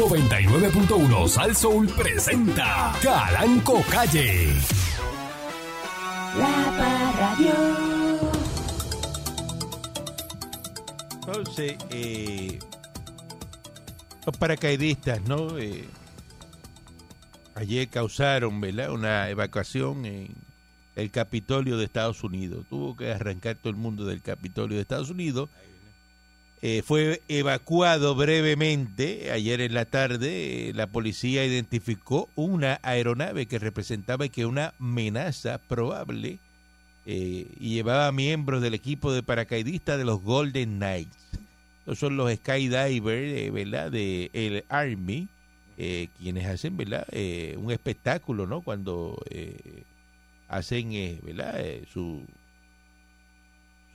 99.1 Sal Soul presenta Calanco Calle. La Parradio. Entonces, eh, los paracaidistas, ¿no? Eh, ayer causaron, ¿verdad? Una evacuación en el Capitolio de Estados Unidos. Tuvo que arrancar todo el mundo del Capitolio de Estados Unidos. Eh, fue evacuado brevemente. Ayer en la tarde, eh, la policía identificó una aeronave que representaba que una amenaza probable eh, y llevaba miembros del equipo de paracaidistas de los Golden Knights. Estos son los skydivers, ¿verdad? De el Army, quienes hacen, ¿verdad? Un espectáculo, ¿no? Cuando hacen, ¿verdad? Su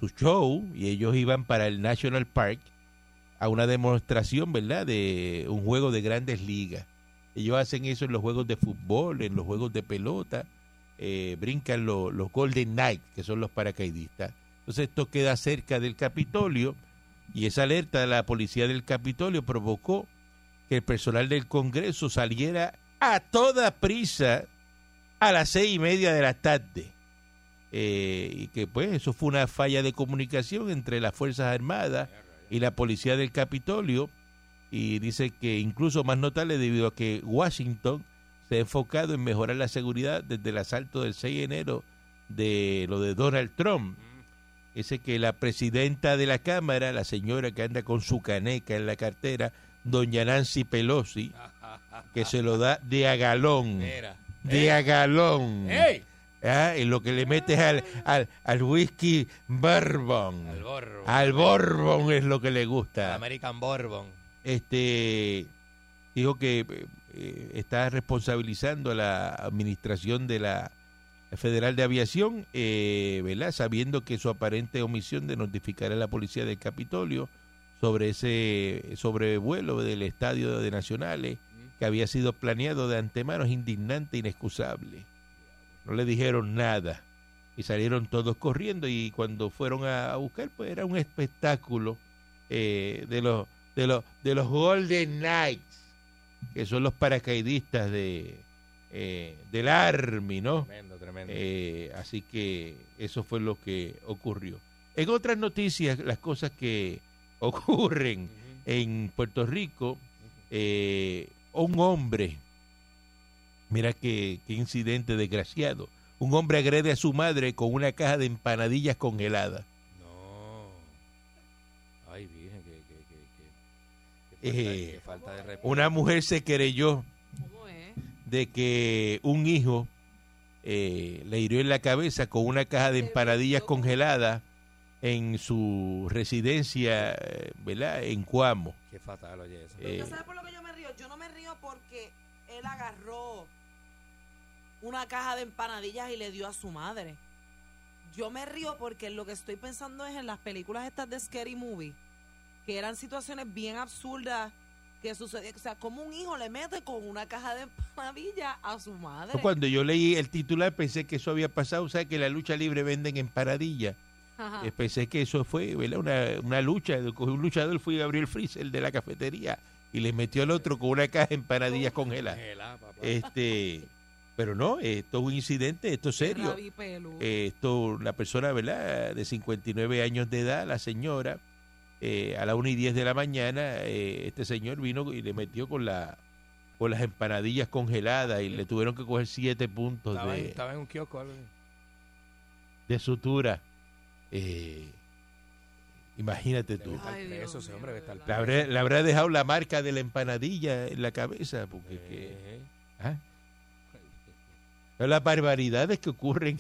su show y ellos iban para el National Park a una demostración, ¿verdad? De un juego de grandes ligas. Ellos hacen eso en los juegos de fútbol, en los juegos de pelota, eh, brincan lo- los Golden Knights, que son los paracaidistas. Entonces esto queda cerca del Capitolio y esa alerta de la policía del Capitolio provocó que el personal del Congreso saliera a toda prisa a las seis y media de la tarde. Eh, y que pues eso fue una falla de comunicación entre las Fuerzas Armadas y la policía del Capitolio y dice que incluso más notable debido a que Washington se ha enfocado en mejorar la seguridad desde el asalto del 6 de enero de lo de Donald Trump. Dice que la presidenta de la Cámara, la señora que anda con su caneca en la cartera, doña Nancy Pelosi, que se lo da de a galón, de a galón. ¡Ey! Ah, en lo que le metes al, al, al whisky bourbon. Al Bourbon. Al bourbon es lo que le gusta. American Bourbon. Este dijo que eh, está responsabilizando a la administración de la Federal de Aviación, eh, ¿verdad? Sabiendo que su aparente omisión de notificar a la policía del Capitolio sobre ese sobrevuelo del estadio de Nacionales que había sido planeado de antemano es indignante e inexcusable. No le dijeron nada y salieron todos corriendo y cuando fueron a, a buscar pues era un espectáculo eh, de los de los de los Golden Knights que son los paracaidistas de eh, del Army, ¿no? Tremendo, tremendo. Eh, así que eso fue lo que ocurrió. En otras noticias, las cosas que ocurren en Puerto Rico, eh, un hombre, mira qué, qué incidente desgraciado, un hombre agrede a su madre con una caja de empanadillas congeladas. No. Ay, virgen, que, que, que, que, que falta, Eh, que falta de respeto. Una mujer se querelló de que un hijo eh, le hirió en la cabeza con una caja de empanadillas congeladas en su residencia, ¿verdad? En Cuamo. Qué fatal, oye, eso. Eh, ¿Usted sabe por lo que yo me río? Yo no me río porque él agarró una caja de empanadillas y le dio a su madre. Yo me río porque lo que estoy pensando es en las películas estas de Scary Movie, que eran situaciones bien absurdas que sucedían. O sea, como un hijo le mete con una caja de empanadillas a su madre. Cuando yo leí el titular pensé que eso había pasado, o sea, que la lucha libre venden empanadillas. Ajá. Eh, pensé que eso fue ¿verdad? Una, una lucha, un luchador fue a abrir el freezer de la cafetería y le metió al otro con una caja de empanadillas congeladas. Este, pero no, esto es un incidente, esto es serio. Eh, esto, la persona, ¿verdad? De 59 años de edad, la señora, eh, a la 1 y 10 de la mañana, eh, este señor vino y le metió con la con las empanadillas congeladas y le tuvieron que coger siete puntos estaba, en, de, estaba en un kiosco algo así. de sutura. Eh, imagínate tú. Ay, Dios preso ese mío, hombre, de verdad. Le habrá, le habrá dejado la marca de la empanadilla en la cabeza, porque que- Eh, ¿ah? Las barbaridades que ocurren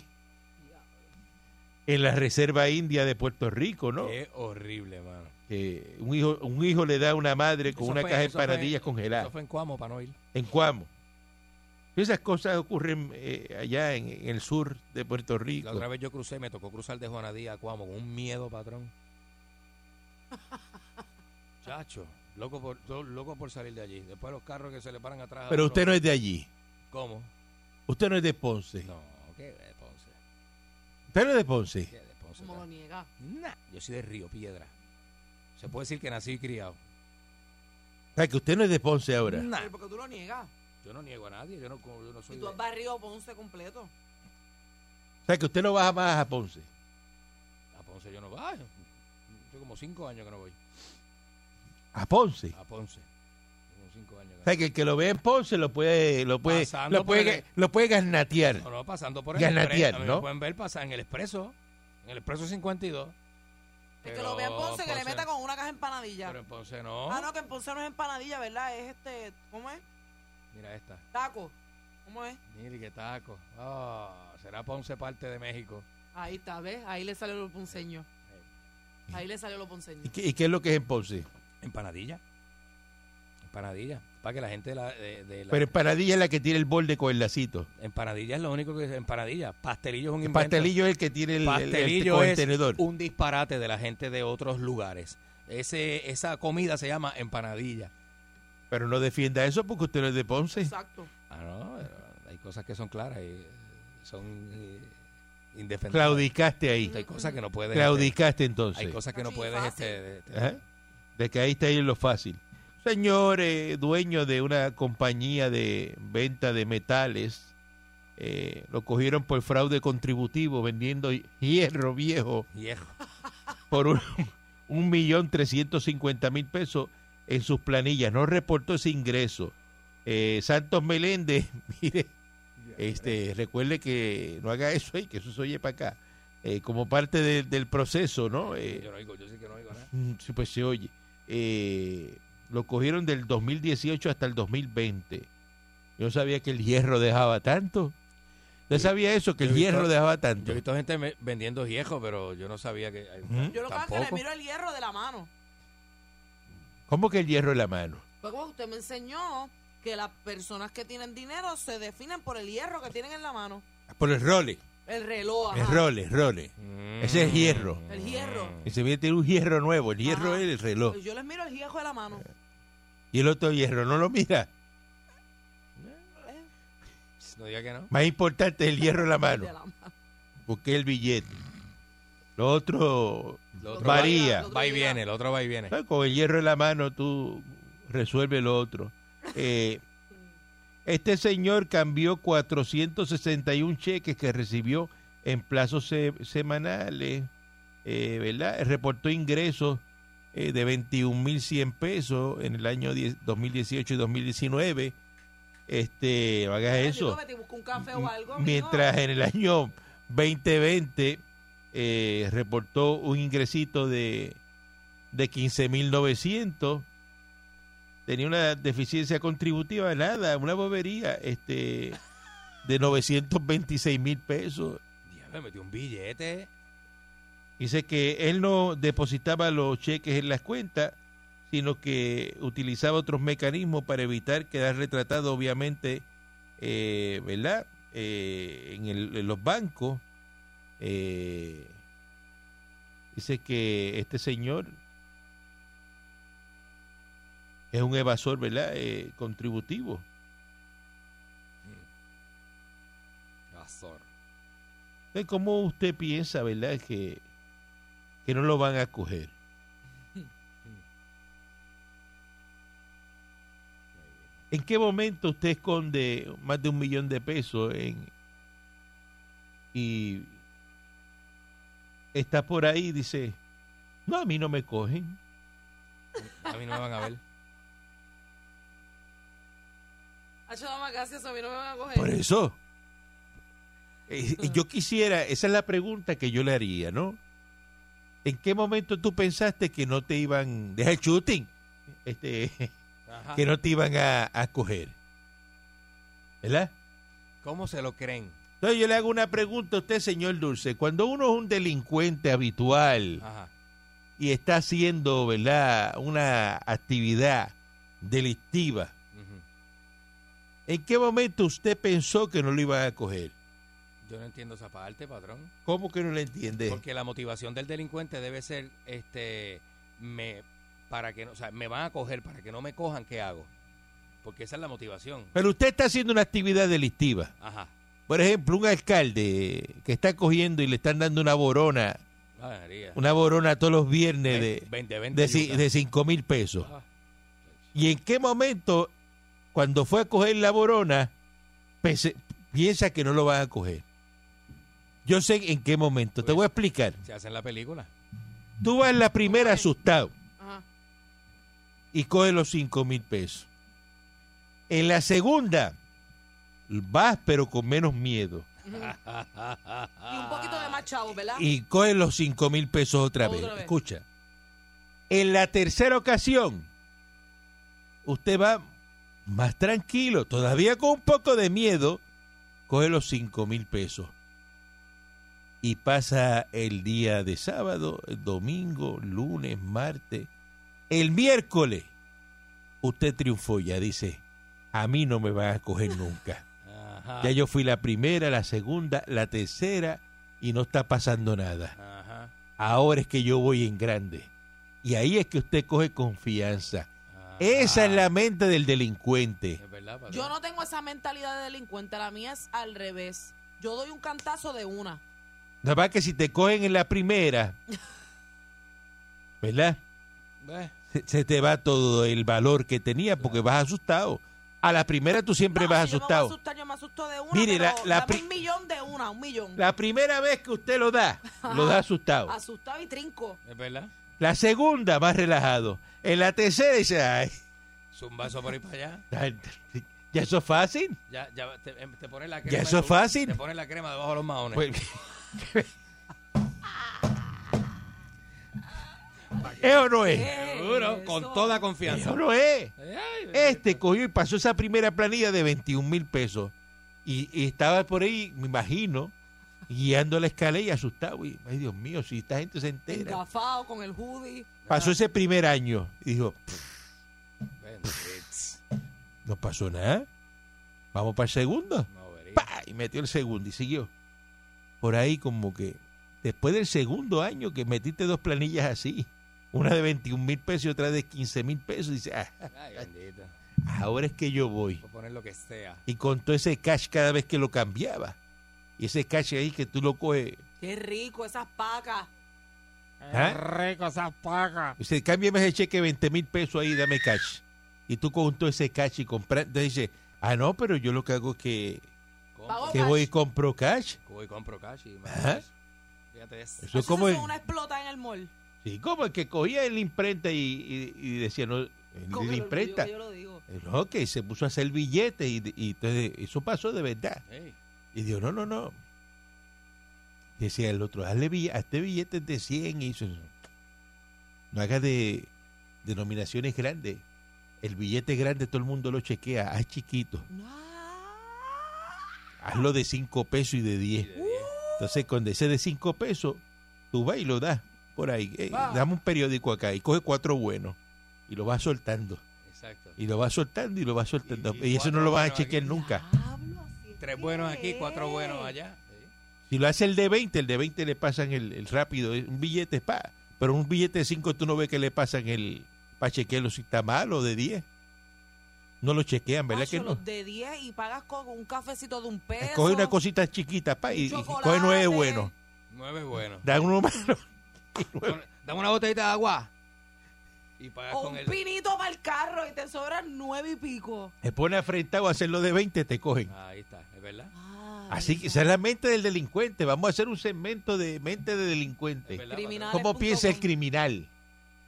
en la Reserva India de Puerto Rico, ¿no? Qué horrible, mano. Un hijo, un hijo le da a una madre con Eso una fue- caja de eso empanadillas Eso congeladas. fue en Cuamo para no ir. ¿En Cuamo? Esas cosas ocurren eh, allá en, en el sur de Puerto Rico. La otra vez yo crucé, me tocó cruzar de Juanadía a Cuamo con un miedo, patrón. Chacho, loco por, loco por salir de allí. Después los carros que se le paran atrás. Pero usted no es de allí. ¿Cómo? Usted no es de Ponce. No, ¿qué de Ponce? Usted no es de Ponce. ¿Qué de Ponce? ¿Cómo lo niega? Nah, yo soy de Río Piedra. Se puede decir que nací y criado. O sea, que usted no es de Ponce ahora. Nah, Pero porque tú lo niegas. yo no niego a nadie, yo no, yo no soy Y tú de- has barrido Ponce completo. O sea, que usted no baja más a Ponce. A Ponce yo no voy. Hace como cinco años que no voy. A Ponce. A Ponce. O sea, que el que lo ve en Ponce lo puede, lo puede, Pasando lo puede, el- lo puede gasnatear. No, no, pasando por el expreso. Mí ¿no? Me pueden ver pasar en el expreso. En el expreso 52. El que lo vea en Ponce, que le meta con una caja empanadilla. Pero en Ponce no. Ah, no, que en Ponce no es empanadilla, ¿verdad? Es este, ¿cómo es? Mira esta. Taco. ¿Cómo es? Mire qué taco. Ah, será Ponce parte de México. Ahí está, ¿ves? Ahí le salió lo ponceño. Ahí le salió lo ponceño. ¿Y qué, y qué es lo que es en Ponce? Empanadilla. Empanadilla. Para que la gente de la, de, de la- Pero empanadilla es la que tiene el borde con el lacito. empanadilla es lo único que es empanadilla. Pastelillo es un El invento. pastelillo es el que tiene el, el- el- Pastelillo con el es tenedor. un disparate de la gente de otros lugares. Ese, esa comida se llama empanadilla. Pero no defienda eso porque usted no es de Ponce. Exacto. Ah, no, pero hay cosas que son claras y eh, son eh, indefendibles. Claudicaste ahí. Hay cosas que no puedes. Claudicaste este, entonces. hay cosas que no Así, puedes. fácil. Este, Ajá. De que ahí está ahí lo fácil. Señor eh, dueño de una compañía de venta de metales, eh, lo cogieron por fraude contributivo vendiendo hierro viejo Viejo. por un, un millón trescientos cincuenta mil pesos en sus planillas. No reportó ese ingreso. Eh, Santos Meléndez, mire, este, recuerde que no haga eso ahí, que eso se oye para acá. Eh, como parte de- del proceso, ¿no? Eh, Yo no oigo, yo sí que no oigo nada. Mm, pues se oye. Eh, lo cogieron del 2018 hasta el 2020. Yo no sabía que el hierro dejaba tanto. ¿Usted sabía eso? Que yo el visto- hierro dejaba Yo tanto. he visto gente me- vendiendo viejo, pero yo no sabía que. Ujú. Yo lo que hago es que le miro el hierro de la mano. ¿Cómo que el hierro en la mano? Pues como usted me enseñó que las personas que tienen dinero se definen por el hierro que tienen en la mano. Por el role. El reloj, El ajá. role, role. Ese es hierro. El hierro. Y se viene un hierro nuevo. El hierro Ajá. es el reloj. Pues yo les miro el hierro de la mano. Y el otro hierro no lo mira. No diga que no. Más importante es el hierro en la mano. Porque el billete. Lo otro Lo otro varía. va- Va y viene, el otro va y viene. Con el hierro en la mano tú resuelves lo otro. Eh, este señor cambió 461 cheques que recibió en plazos se- semanales, eh, ¿verdad? Reportó ingresos eh, de 21.100 pesos en el año 10 2018 y 2019. Este, hagas eso. vete y busca un café o algo. Mientras en el año 2020 eh, reportó un ingresito de, de 15.900. Tenía una deficiencia contributiva, nada, una bobería, este, de 926 mil pesos. Metió un billete. Dice que él no depositaba los cheques en las cuentas, sino que utilizaba otros mecanismos para evitar quedar retratado, obviamente, eh, ¿verdad? Eh, en, el- en los bancos. Eh, dice que este señor es un evasor, ¿verdad? Eh, contributivo. Entonces, ¿Cómo usted piensa, verdad, que, que no lo van a coger? ¿En qué momento usted esconde más de un millón de pesos en, y está por ahí y dice, no, a mí no me cogen? A mí no me van a ver. Hacho, mamá, gracias, a mí no me van a coger. Por eso. Eh, yo quisiera, esa es la pregunta que yo le haría, ¿no? ¿En qué momento tú pensaste que no te iban, deja el shooting, este, Ajá. que no te iban a, a coger? ¿Verdad? ¿Cómo se lo creen? Entonces yo le hago una pregunta a usted, señor Dulce. Cuando uno es un delincuente habitual Ajá. y está haciendo, ¿verdad?, una actividad delictiva. ¿en qué momento usted pensó que no lo iban a coger? Yo no entiendo esa parte, patrón. ¿Cómo que no le entiende? Porque la motivación del delincuente debe ser, este, me, para que, no, o sea, me van a coger, para que no me cojan, ¿qué hago? Porque esa es la motivación. Pero usted está haciendo una actividad delictiva. Ajá. Por ejemplo, un alcalde que está cogiendo y le están dando una borona, una borona todos los viernes de, 20, 20 de, ci- yucas. de cinco mil pesos. ¿Y en qué momento, cuando fue a coger la borona, pese- piensa que no lo van a coger? Yo sé en qué momento. Te Pues- voy a explicar. Se hace en la película. Tú vas en la primera asustado Ajá. y coges los cinco mil pesos. En la segunda, vas pero con menos miedo. Y un poquito de más chavo, ¿verdad? y coge los cinco mil pesos otra, Otra vez. vez. Escucha. En la tercera ocasión, usted va más tranquilo, todavía con un poco de miedo, coge los cinco mil pesos. Y pasa el día de sábado, domingo, lunes, martes. El miércoles, usted triunfó ya, dice, a mí no me van a coger nunca. Ajá. Ya yo fui la primera, la segunda, la tercera y no está pasando nada. Ajá. Ahora es que yo voy en grande. Y ahí es que usted coge confianza. ajá. Esa es la mente del delincuente. Es verdad, patrón. Yo no tengo esa mentalidad de delincuente, la mía es al revés. Yo doy un cantazo de una. Nada más que si te cogen en la primera, ¿verdad? Ve, Se, se te va todo el valor que tenía porque vas asustado. A la primera tú siempre No, vas si yo me voy a asustado. asustar, yo me asusto de una. Mire, pero la- la dame un millón de una, un millón. La primera vez que usted lo da, lo da asustado. Asustado y trinco. Es verdad. La segunda, más relajado. En la tercera dice, ay, Zumbazo por ahí para allá. ya eso es fácil. Ya, ya te, te pones la Ya crema. eso es fácil. Te pones la crema debajo de los maones. Pues- ¿Eso no es? Seguro, con toda confianza. No es. Este cogió y pasó esa primera planilla de 21 mil pesos. Y, y estaba por ahí, me imagino, guiando la escalera y asustado. Y, ay, Dios mío, si esta gente se entera. Engafado con el hoodie. Pasó ese primer año y dijo, "Pff, Benditos. no pasó nada. Vamos para el segundo. No vería. ¡Pa! Y metió el segundo y siguió. Por ahí como que después del segundo año que metiste dos planillas así, una de 21 mil pesos y otra de 15 mil pesos, dice, ah, Ay, bendito. ahora es que yo voy. Puedo poner lo que sea. Y con todo ese cash cada vez que lo cambiaba. Y ese cash ahí que tú lo coges, Qué rico, esas pacas. ¿Ah? rico esas pacas. dice, cámbiame ese cheque 20 mil pesos ahí, dame cash. Y tú con todo ese cash y compras, entonces dice, ah, no, pero yo lo que hago es que, Pago que cash. voy y compro cash. Voy y compro cash y me Ajá. eso. Fíjate eso. Eso es como el, una explota en el mall. sí, como el que cogía el imprenta y, y- y decía, no, el imprenta. que yo lo digo. No, que se puso a hacer billetes y, y entonces eso pasó de verdad. Y dijo, no, no, no. Decía el otro, hazle bill- hazte billetes de 100 y eso. No hagas de denominaciones grandes. El billete grande todo el mundo lo chequea. Haz chiquito. Ah, Hazlo de 5 pesos y de 10. Entonces, con ese de 5 pesos, tú vas y lo das por ahí. Eh, dame un periódico acá y coge cuatro buenos. Y lo vas soltando. Exacto. Y lo vas soltando y lo vas soltando. Y- Y, y eso no lo vas a aquí. chequear nunca. Tres buenos aquí, cuatro buenos allá. Sí. Si lo hace el de 20, el de 20 le pasan el, el rápido, es un billete pa, pero un billete de 5 tú no ves que le pasan el para chequearlo si está mal o de 10. No lo chequean, ¿verdad que no? de 10 y pagas con un cafecito de un peso. Coge una cosita chiquita pa, y, coge nueve buenos. Nueve buenos. Da uno malo. Dame una botellita de agua. Y pagas O con un el. pinito para el carro y te sobran nueve y pico. Se pone afrentado a hacerlo de 20, te cogen. Ahí está, es verdad. Ay, Así que esa es la mente del delincuente. Vamos a hacer un segmento de mente de delincuente. verdad, Criminal. ¿Cómo piensa el criminal?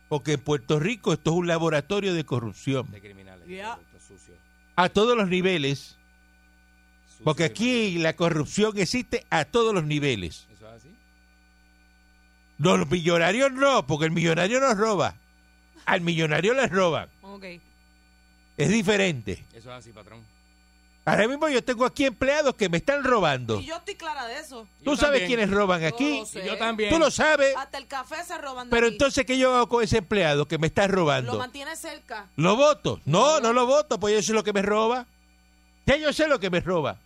Porque en Puerto Rico esto es un laboratorio de corrupción. De criminales. Yeah. A todos los niveles. Porque aquí la corrupción existe a todos los niveles. Eso es así. No, los millonarios no, porque el millonario no roba. Al millonario le roban. Ok. Es diferente. Eso es así, patrón. Ahora mismo yo tengo aquí empleados que me están robando. Y yo estoy clara de eso. ¿Tú Yo sabes también. quiénes roban aquí? lo sé. Yo también. Tú lo sabes. Hasta el café se roban de Pero aquí. entonces, ¿qué yo hago con ese empleado que me está Lo robando? mantiene cerca. ¿Lo voto? No, no lo voto, pues yo sé lo que me roba. Ya yo sé lo que me roba.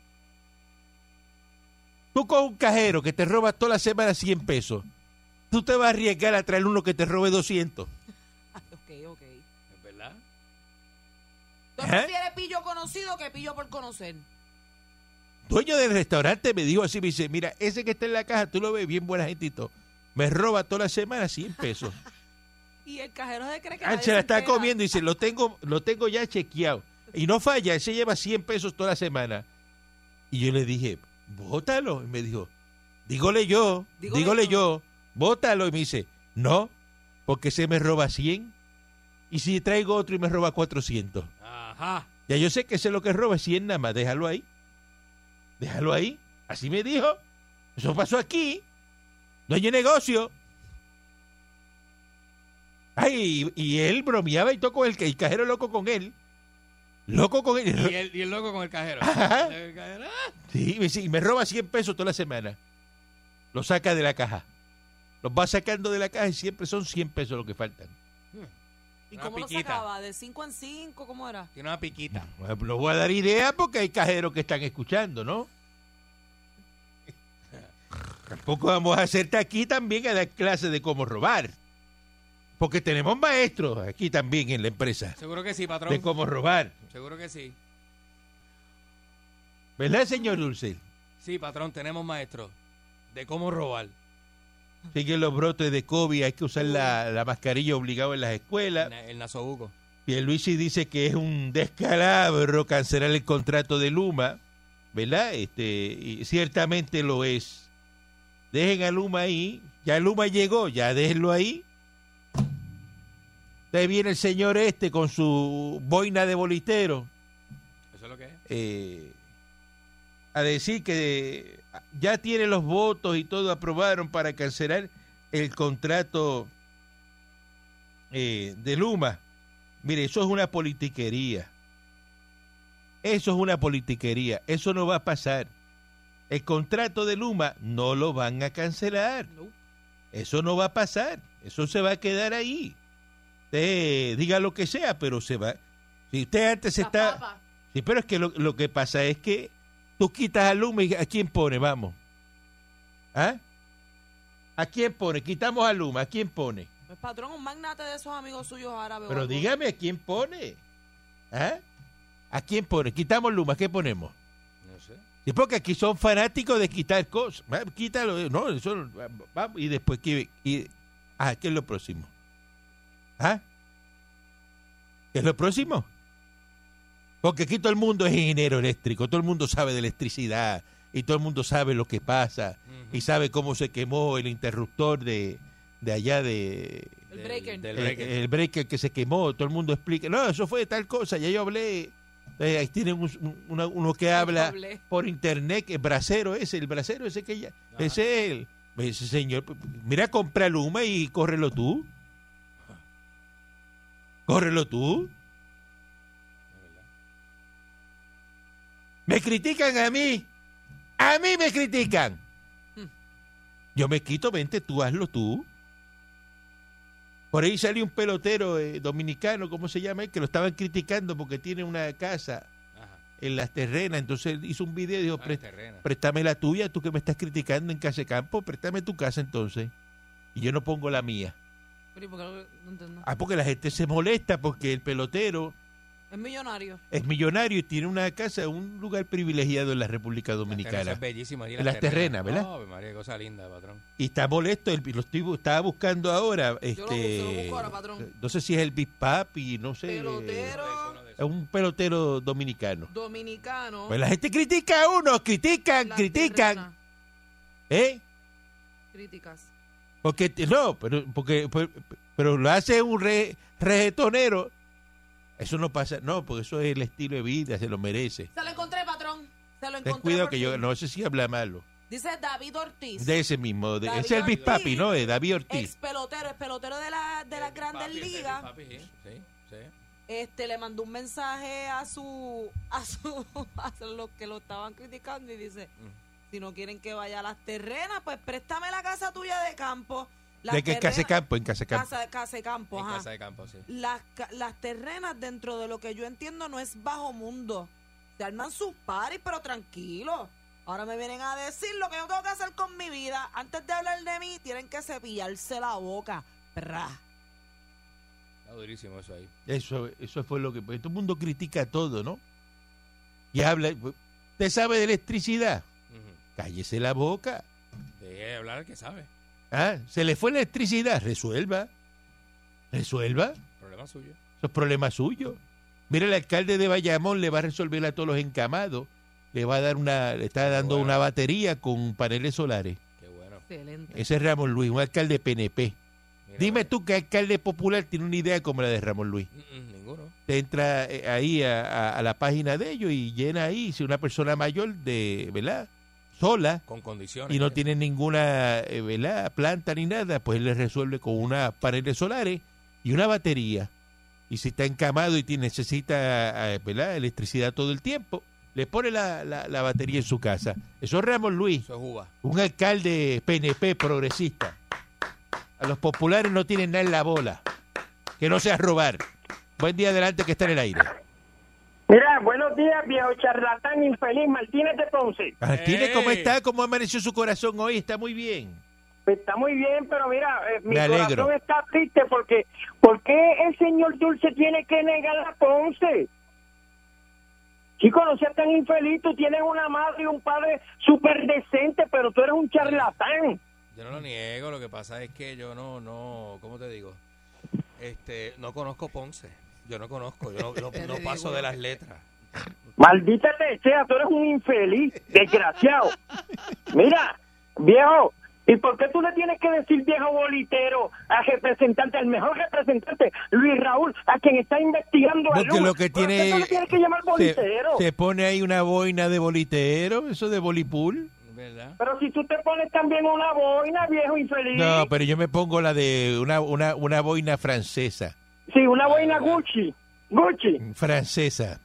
Tú con un cajero que te roba toda la semana 100 pesos. Tú te vas a arriesgar a traer uno que te robe 200. ¿Tú ¿Eh? prefieres pillo conocido que pillo por conocer? dueño del restaurante me dijo así, me dice, mira, ese que está en la caja, tú lo ves bien buena gente y todo. Me roba toda la semana 100 pesos. Y el cajero se cree que Ah, se la está entera. comiendo y dice, lo tengo, lo tengo ya chequeado. Y no falla, él se lleva 100 pesos toda la semana. Y yo le dije, bótalo. Y me dijo, dígole yo, Dígole yo, bótalo. Y me dice, no, porque se me roba 100. Y si traigo otro y me roba 400. Ajá. Ya yo sé que ese es lo que roba 100 nada más, déjalo ahí. Déjalo ahí. Así me dijo. Eso pasó aquí. No hay negocio. Ay, y, y él bromeaba y todo con el, el cajero loco con él. Loco con Y él. el, y el loco con el cajero. Ajá. El cajero, ah. Sí, y me roba 100 pesos toda la semana. Lo saca de la caja. Los va sacando de la caja y siempre son 100 pesos lo que faltan. ¿Y Una cómo lo piquita. sacaba? ¿De 5 en 5? ¿Cómo era? Tiene una piquita. Bueno, No voy a dar idea porque hay cajeros que están escuchando, ¿no? Tampoco vamos a hacerte aquí también a dar clases de cómo robar. Porque tenemos maestros aquí también en la empresa Seguro que sí, patrón. de cómo robar. Seguro que sí. ¿Verdad, señor Dulce? Sí, patrón, tenemos maestro de cómo robar. Siguen los brotes de COVID, hay que usar la, la mascarilla obligado en las escuelas. El, el nasobuco. Pierluisi dice que es un descalabro cancelar el contrato de Luma, ¿verdad? Este, y ciertamente lo es. Dejen a Luma ahí, ya Luma llegó, ya déjenlo ahí. Ahí viene el señor este con su boina de bolitero Eso es lo que es. eh, a decir que ya tiene los votos y todo aprobaron para cancelar el contrato eh, de Luma. Mire, eso es una politiquería. Eso es una politiquería. Eso no va a pasar. El contrato de Luma no lo van a cancelar. No. Eso no va a pasar. Eso se va a quedar ahí. Usted diga lo que sea, pero se va. Si usted antes La está. papa. Sí, pero es que lo, lo que pasa es que tú quitas a Luma y ¿a quién pone? Vamos. ¿Ah? ¿A quién pone? Quitamos a Luma, ¿a quién pone? Pues patrón, un magnate de esos amigos suyos árabes. Pero dígame, ¿a quién pone? ¿Ah? ¿A quién pone? Quitamos Luma, ¿qué ponemos? No sé. Sí, porque aquí son fanáticos de quitar cosas. Quítalo, no, eso, va, y después, ¿qué, y, ah, ¿qué es lo próximo? ¿Ah? ¿Qué es lo próximo? Porque aquí todo el mundo es ingeniero eléctrico, todo el mundo sabe de electricidad y todo el mundo sabe lo que pasa y sabe cómo se quemó el interruptor de, de allá de... El breaker. Del el, breaker. el breaker que se quemó, todo el mundo explica, no, eso fue tal cosa, ya yo hablé. Eh, ahí tienen un- un- uno, que habla hablé. por internet, el bracero ese, el bracero ese que ya, Ajá. ese es él. Ese señor, mira, compra Luma y córrelo tú. Córrelo tú. Me critican a mí. A mí me critican. Yo me quito, vente, tú hazlo tú. Por ahí salió un pelotero eh, dominicano, ¿cómo se llama? él? Que lo estaban criticando porque tiene una casa Ajá. en las terrenas. Entonces él hizo un video y dijo, Ah, "Pre- terrena. préstame la tuya, tú que me estás criticando en Casa de Campo, préstame tu casa entonces. Y yo no pongo la mía. Pero ¿y por qué no, no entiendo? Ah, porque la gente se molesta porque el pelotero Es millonario. es millonario y tiene una casa, un lugar privilegiado en la República Las Dominicana. terrazas bellísimas, allí En las terrenas, ¿verdad? Oh, María, cosa linda, patrón. Y está molesto, el, lo estoy, estaba buscando ahora, Yo lo- este, se lo busco ahora, patrón. no sé si es el Big Papi, no sé, Pelotero es un pelotero dominicano. dominicano. Pues la gente critica a uno, critican, Las critican, terrenas. ¿eh? Críticas. Porque no, pero porque pero, pero lo hace un re, reggaetonero. Eso no pasa, no, porque eso es el estilo de vida, se lo merece. Se lo encontré, patrón. Se lo Ten encontré. cuidado que yo no sé si habla malo. Dice David Ortiz. De ese mismo, de, David ese es el Big Ortiz. Papi, ¿no? De David Ex Ortiz. pelotero, es pelotero de, la, de las grandes ligas. papi, sí, sí, sí. Este le mandó un mensaje a su a su a los que lo estaban criticando y dice, Mm. si no quieren que vaya a las terrenas, pues préstame la casa tuya de campo. Las De que es terrenas- Casa de Campo, en Casa de Campo. Casa, casa de campo, En ajá. casa de campo, sí. Las, las terrenas, dentro de lo que yo entiendo, no es bajo mundo. Se arman sus paris, pero tranquilo. Ahora me vienen a decir lo que yo tengo que hacer con mi vida. Antes de hablar de mí, tienen que cepillarse la boca. Prá. Está durísimo eso ahí. Eso, eso fue lo que. pues, todo el mundo critica todo, ¿no? Y habla. ¿Usted sabe de electricidad? Ujú. Cállese la boca. Deje de hablar el que sabe. ¿Ah? Se le fue la electricidad, resuelva. Resuelva. Problema suyo. Eso es problema suyo. Mira, el alcalde de Bayamón le va a resolver a todos los encamados. Le va a dar una, le está dando bueno. una batería con paneles solares. Qué bueno. Excelente. Ese es Ramón Luis, un alcalde PNP. Mira, Dime tú qué alcalde popular tiene una idea como la de Ramón Luis. Mm, mm, ninguno. Te entra eh, ahí a, a- a la página de ellos y llena ahí, si una persona mayor de, ¿verdad? Sola Con condiciones. y no tiene ninguna, eh, ¿verdad? Planta ni nada, pues él le resuelve con unas paneles solares y una batería. Y si está encamado y tiene- necesita, eh, ¿verdad? Electricidad todo el tiempo, le pone la, la- la batería en su casa. Eso es Ramón Luis, Eso es uva. un alcalde PNP progresista. A los populares no tienen nada en la bola. Que no sea robar. Buen día adelante que está en el aire. Mira, buenos días, viejo charlatán infeliz Martínez de Ponce. Martínez, ¿cómo está? ¿Cómo amaneció su corazón hoy? Está muy bien. Está muy bien, pero mira, eh, mi corazón está triste porque ¿por qué el señor Dulce tiene que negar a Ponce? Chico, no seas tan infeliz, tú tienes una madre y un padre súper decente, pero tú eres un charlatán. Yo no lo niego, lo que pasa es que yo no, no, ¿cómo te digo? Este, no conozco Ponce. Yo no conozco, yo no, no- no paso de las letras. Maldita te sea, tú eres un infeliz, desgraciado. Mira, viejo, ¿y por qué tú le tienes que decir viejo bolitero al representante, al mejor representante, Luis Raúl, a quien está investigando a Porque Luma? lo que ¿Por qué tiene. tú le tienes que llamar se, bolitero? se pone ahí una boina de bolitero, eso de bolipul. ¿Verdad? Pero si tú te pones también una boina, viejo infeliz. No, pero yo me pongo la de una, una, una boina francesa. Sí, una boina Gucci. Gucci. Francesa.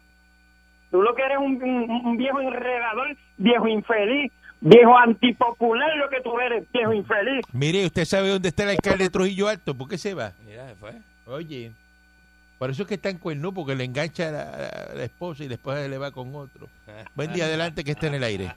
Tú lo que eres un, un- un viejo enredador, viejo infeliz, viejo antipopular, lo que tú eres, viejo infeliz. Mire, ¿usted sabe dónde está el alcalde de Trujillo Alto? ¿Por qué se va? Mira, se fue. Oye, por eso es que está en cuerno, porque le engancha a la, a la esposa y después le va con otro. Buen día adelante que está en el aire.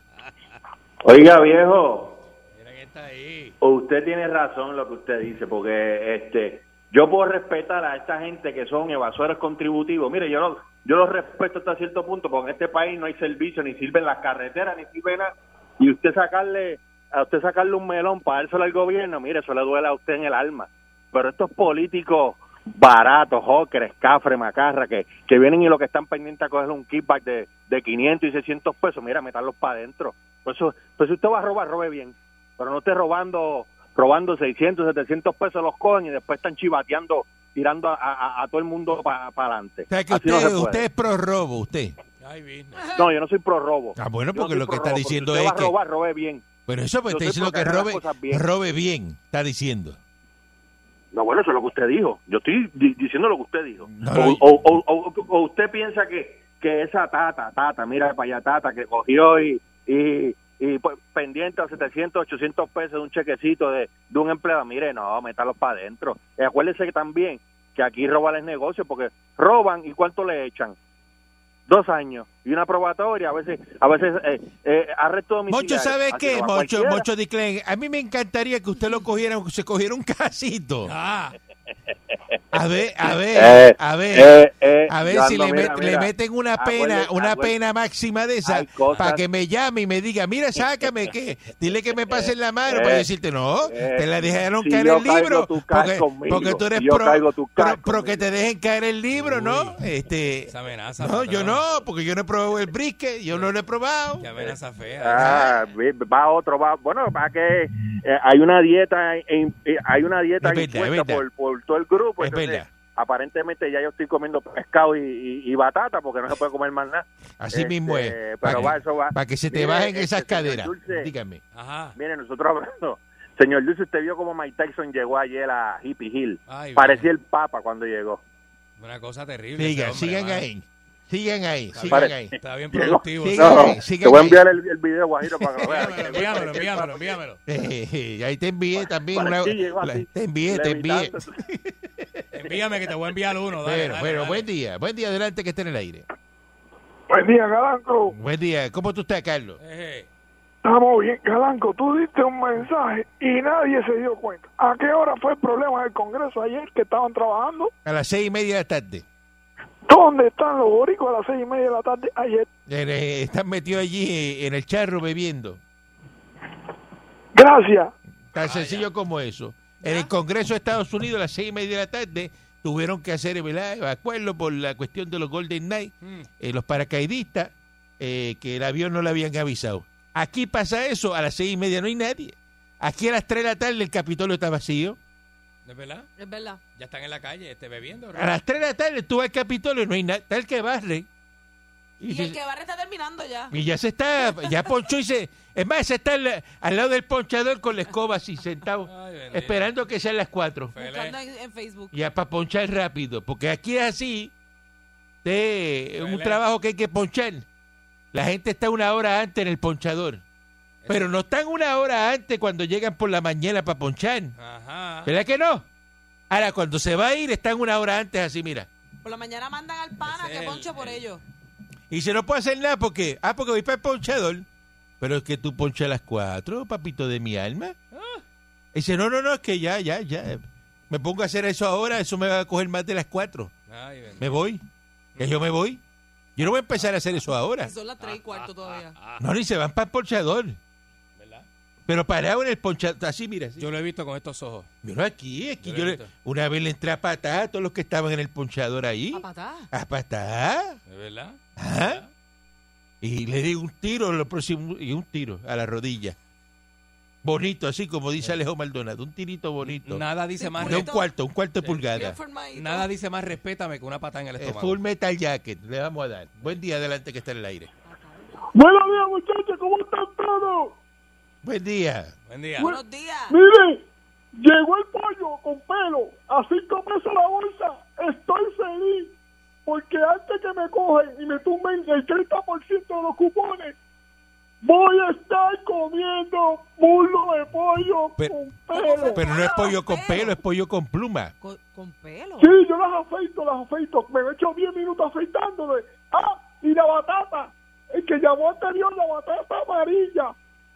Oiga, viejo, Mira que está ahí. usted tiene razón lo que usted dice, porque este, yo puedo respetar a esta gente que son evasores contributivos. Mire, yo lo, yo los respeto hasta cierto punto, porque en este país no hay servicio, ni sirven las carreteras, ni sirven nada. Y usted sacarle, a usted sacarle un melón para dárselo al gobierno, mire, eso le duele a usted en el alma. Pero estos políticos baratos, Joker, Cafre, Macarra, que, que vienen y lo que están pendientes a coger un kickback de, de 500 y 600 pesos, mira, meterlos para adentro. Por eso, pues si usted va a robar, robe bien. Pero no esté robando robando 600, 700 pesos los cogen y después están chivateando, tirando a, a- a todo el mundo para adelante. O sea que Así no usted, se usted es pro robo, usted. No, yo no soy pro robo. Ah, bueno, no porque soy lo que está robo, pero diciendo si es usted va que... a robar, robe bien. Bueno, eso pues Yo está diciendo que robe, bien. robe bien, está diciendo. No, bueno, eso es lo que usted dijo. Yo estoy di- diciendo lo que usted dijo. No, o, no, o- o- o- o usted piensa que, que esa tata, tata, mira para allá, tata, que cogió y, y, y, pues, pendiente a 700, 800 pesos de un chequecito de, de un empleado, mire, no, métalos para adentro. Y acuérdese que también que aquí roban el negocio porque roban y cuánto le echan. Dos años y una probatoria, a veces, a veces eh, eh, arresto domiciliario. Moncho, ¿sabe Así qué? cualquiera. Moncho Diclen, a mí me encantaría que usted lo cogiera, se cogiera un casito. Ah, A ver, a ver, Eh, a ver. eh, eh, A ver si ando, le, mira, met- le meten una acuérdate- pena, una acuérdate- pena máxima de esa para que me llame y me diga, mira, sácame que, dile que me pasen la mano Eh, para decirte, no, eh, te la dejaron si caer el libro, tú porque, conmigo. porque tú eres Si pro, tú pro- que te dejen caer el libro, ¿no? Este, esa amenaza. no, yo no, porque yo no he probado el brisket, yo no lo he probado. Qué amenaza fea. Ah, va otro, va, bueno, para que eh, hay una dieta, en- eh, hay una dieta impuesta por, por todo el grupo. Aparentemente ya yo estoy comiendo pescado y, y- y batata porque no se puede comer más nada. Así Este, mismo es. pero Para va, que, eso va. para que se te Mire, bajen este, esas caderas. Dulce, Dígame. Ajá. Mire, nosotros hablando, señor Dulce, usted vio como Mike Tyson llegó ayer a Hippie Hill. Ay, Parecía el Papa cuando llegó. Una cosa terrible. Sigan, ese hombre, sigan ahí. Sigan ahí, bien. ahí. Está bien productivo. No, ahí, te voy a enviar el, el video, Guajiro, para que lo veas. Envíamelo, envíamelo, envíamelo, envíamelo. Eh, ahí te envié también una, la- te envié, te envié. Envíame que te voy a enviar uno. Dale, Bueno, dale, dale. buen día, buen día, adelante que esté en el aire. Buen día, Galanco. Buen día, ¿cómo tú estás, Carlos? Eh, Estamos bien, Galanco. Tú diste un mensaje y nadie se dio cuenta. ¿A qué hora fue el problema del Congreso ayer que estaban trabajando? A las seis y media de la tarde. ¿Dónde están los boricos a las seis y media de la tarde ayer? Están metidos allí en el charro bebiendo. Gracias. Tan sencillo como eso. En el Congreso de Estados Unidos a las seis y media de la tarde tuvieron que hacer ¿verdad? evacuarlo por la cuestión de los Golden Knight, Mm. eh, los paracaidistas, eh, que el avión no le habían avisado. Aquí pasa eso, a las seis y media no hay nadie. Aquí a las tres de la tarde el Capitolio está vacío. ¿Es verdad? Es verdad. Ya están en la calle este, bebiendo. A las tres de la tarde tú vas al Capitolio y no hay nadie. Está el que barre. Y, Y se- el que barre está terminando ya. y ya se está, ya ponchó y se... Es más, se está al, al lado del ponchador con la escoba así sentado, Ay, esperando que sean las cuatro. Feliz. Buscando en, en Facebook. Ya para ponchar rápido, porque aquí es así, de es un trabajo que hay que ponchar. La gente está una hora antes en el ponchador, pero no están una hora antes cuando llegan por la mañana para ponchar. Ajá. ¿Verdad que no? Ahora, cuando se va a ir, están una hora antes así, mira. Por la mañana mandan al pana es que el- ponche por el- ellos. Y se no puede hacer nada porque, ah, porque voy para el ponchador. Pero es que tú ponchas a las cuatro, papito de mi alma. Y dice, no, no, no, es que ya, ya, ya. Me pongo a hacer eso ahora, eso me va a coger más de las cuatro. Ay. Me voy. Que yo me voy. Yo no voy a empezar a hacer eso ahora. Son las tres y cuarto todavía. No, ni se van para el ponchador. Pero parado en el ponchador, así, mira. Así. Yo lo he visto con estos ojos. Yo no aquí, aquí Yo le- una vez le entré a patada a todos los que estaban en el ponchador ahí. A patá. A patada. ¿Es verdad? Ajá. Y le di un tiro, lo próximo, y un tiro a la rodilla. Bonito, así como dice Alejo Maldonado. Un tirito bonito. Nada dice más de un cuarto, un cuarto de pulgada. Nada dice más respétame que una patada en el Eh, estómago. full metal jacket, le vamos a dar. Buen día, adelante que está en el aire. Buenos días, muchachos, ¿cómo están todos? Buen día. Buen día. Buenos días. Mire, llegó el pollo con pelo a cinco pesos la bolsa. Estoy feliz porque antes que me cogen y me tumben el 30% de los cupones, voy a estar comiendo muslo de pollo Pero- con pelo. Pero no es pollo con pelo, es pollo con pluma. Con, con pelo. Sí, yo las afeito, las afeito. Me he hecho 10 minutos afeitándole. Ah, y la batata. El que llamó anterior, la batata amarilla.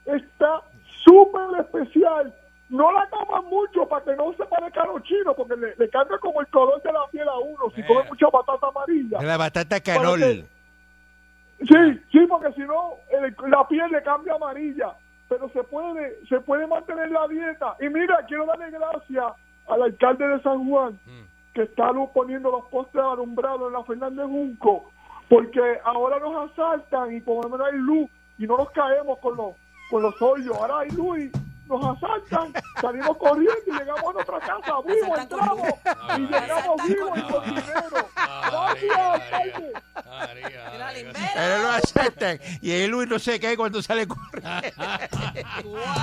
Está súper especial. No la coman mucho para que no se parezca a los chinos, porque le, le cambia como el color de la piel a uno si come mucha batata amarilla. La batata canol. Sí, sí, porque si no, el- la piel le cambia amarilla. Pero se puede, se puede mantener la dieta. Y mira, quiero darle gracias al alcalde de San Juan, Mm. que está poniendo los postes alumbrados en la Fernández Junco, porque ahora nos asaltan y por lo menos hay luz y no nos caemos con los, con los hoyos. Ahora hay luz y nos asaltan, salimos corriendo y llegamos a nuestra casa vivos, entramos y llegamos vivos y con dinero. Pero lo aceptan. Y el Luis no se cae cuando sale corriendo.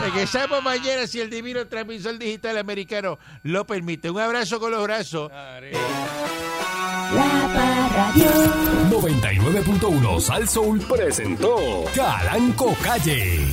Regresamos mañana si el divino transmisor digital americano lo permite. Un abrazo con los brazos. La Parradio. 99.1 Sal Soul presentó Calanco Calle.